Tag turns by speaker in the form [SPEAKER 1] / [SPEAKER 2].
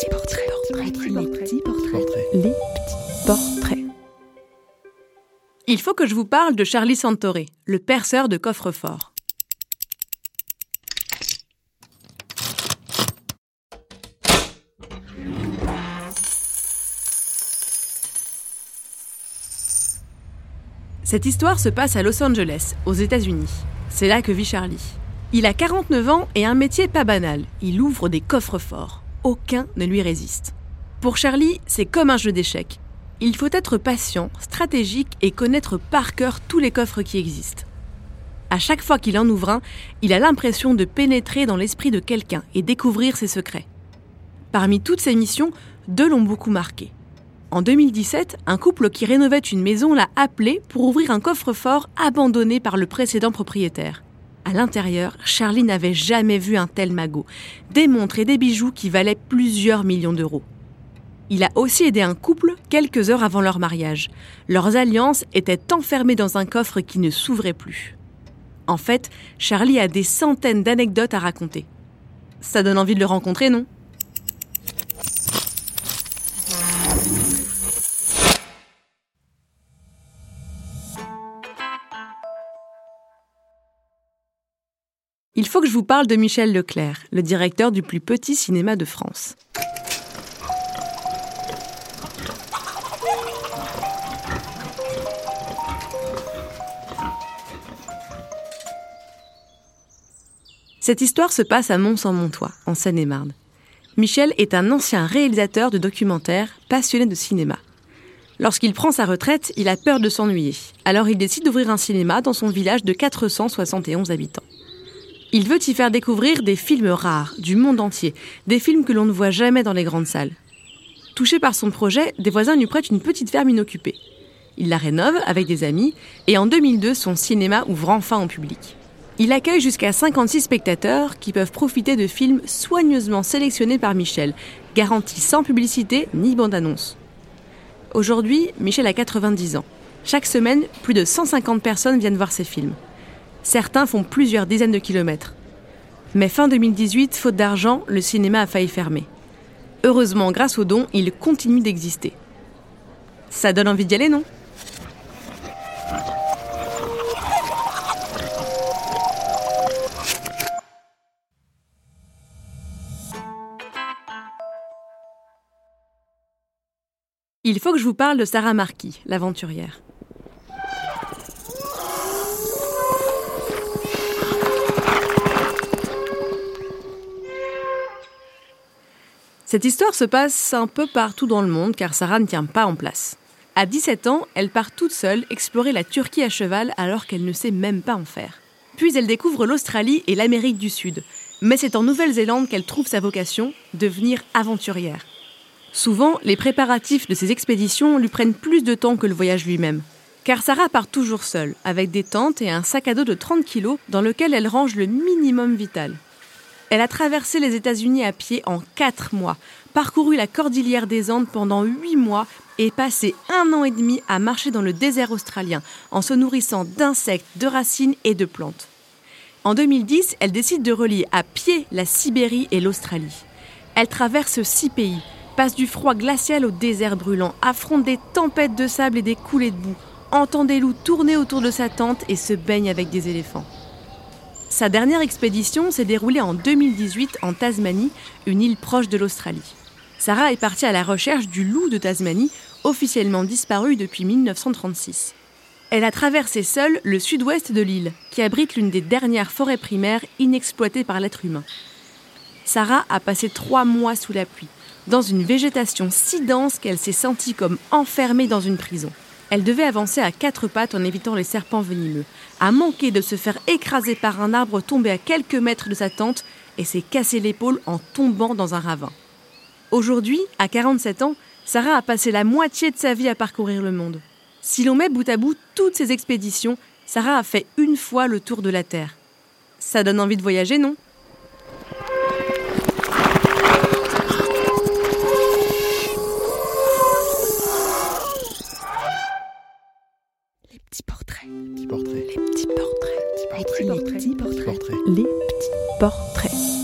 [SPEAKER 1] petits portraits. Les petits portraits. Les petits portraits.
[SPEAKER 2] Il faut que je vous parle de Charlie Santoré, le perceur de coffre-fort. Cette histoire se passe à Los Angeles, aux États-Unis. C'est là que vit Charlie. Il a 49 ans et un métier pas banal. Il ouvre des coffres forts. Aucun ne lui résiste. Pour Charlie, c'est comme un jeu d'échecs. Il faut être patient, stratégique et connaître par cœur tous les coffres qui existent. À chaque fois qu'il en ouvre un, il a l'impression de pénétrer dans l'esprit de quelqu'un et découvrir ses secrets. Parmi toutes ces missions, deux l'ont beaucoup marqué. En 2017, un couple qui rénovait une maison l'a appelé pour ouvrir un coffre-fort abandonné par le précédent propriétaire. À l'intérieur, Charlie n'avait jamais vu un tel magot. Des montres et des bijoux qui valaient plusieurs millions d'euros. Il a aussi aidé un couple quelques heures avant leur mariage. Leurs alliances étaient enfermées dans un coffre qui ne s'ouvrait plus. En fait, Charlie a des centaines d'anecdotes à raconter. Ça donne envie de le rencontrer, non? Il faut que je vous parle de Michel Leclerc, le directeur du plus petit cinéma de France. Cette histoire se passe à Mont-Saint-Montois, en Seine-et-Marne. Michel est un ancien réalisateur de documentaires, passionné de cinéma. Lorsqu'il prend sa retraite, il a peur de s'ennuyer. Alors il décide d'ouvrir un cinéma dans son village de 471 habitants. Il veut y faire découvrir des films rares, du monde entier, des films que l'on ne voit jamais dans les grandes salles. Touché par son projet, des voisins lui prêtent une petite ferme inoccupée. Il la rénove avec des amis et en 2002, son cinéma ouvre enfin au public. Il accueille jusqu'à 56 spectateurs qui peuvent profiter de films soigneusement sélectionnés par Michel, garantis sans publicité ni bande-annonce. Aujourd'hui, Michel a 90 ans. Chaque semaine, plus de 150 personnes viennent voir ses films. Certains font plusieurs dizaines de kilomètres. Mais fin 2018, faute d'argent, le cinéma a failli fermer. Heureusement, grâce aux dons, il continue d'exister. Ça donne envie d'y aller, non? Il faut que je vous parle de Sarah Marquis, l'aventurière. Cette histoire se passe un peu partout dans le monde car Sarah ne tient pas en place. À 17 ans, elle part toute seule explorer la Turquie à cheval alors qu'elle ne sait même pas en faire. Puis elle découvre l'Australie et l'Amérique du Sud. Mais c'est en Nouvelle-Zélande qu'elle trouve sa vocation, devenir aventurière. Souvent, les préparatifs de ces expéditions lui prennent plus de temps que le voyage lui-même. Car Sarah part toujours seule, avec des tentes et un sac à dos de 30 kilos dans lequel elle range le minimum vital. Elle a traversé les États-Unis à pied en 4 mois, parcouru la cordillère des Andes pendant 8 mois et passé un an et demi à marcher dans le désert australien en se nourrissant d'insectes, de racines et de plantes. En 2010, elle décide de relier à pied la Sibérie et l'Australie. Elle traverse six pays, passe du froid glacial au désert brûlant, affronte des tempêtes de sable et des coulées de boue, entend des loups tourner autour de sa tente et se baigne avec des éléphants. Sa dernière expédition s'est déroulée en 2018 en Tasmanie, une île proche de l'Australie. Sarah est partie à la recherche du loup de Tasmanie, officiellement disparu depuis 1936. Elle a traversé seule le sud-ouest de l'île, qui abrite l'une des dernières forêts primaires inexploitées par l'être humain. Sarah a passé trois mois sous la pluie, dans une végétation si dense qu'elle s'est sentie comme enfermée dans une prison. Elle devait avancer à quatre pattes en évitant les serpents venimeux, a manqué de se faire écraser par un arbre tombé à quelques mètres de sa tente et s'est cassé l'épaule en tombant dans un ravin. Aujourd'hui, à 47 ans, Sarah a passé la moitié de sa vie à parcourir le monde. Si l'on met bout à bout toutes ces expéditions, Sarah a fait une fois le tour de la Terre. Ça donne envie de voyager, non? Les petits portraits.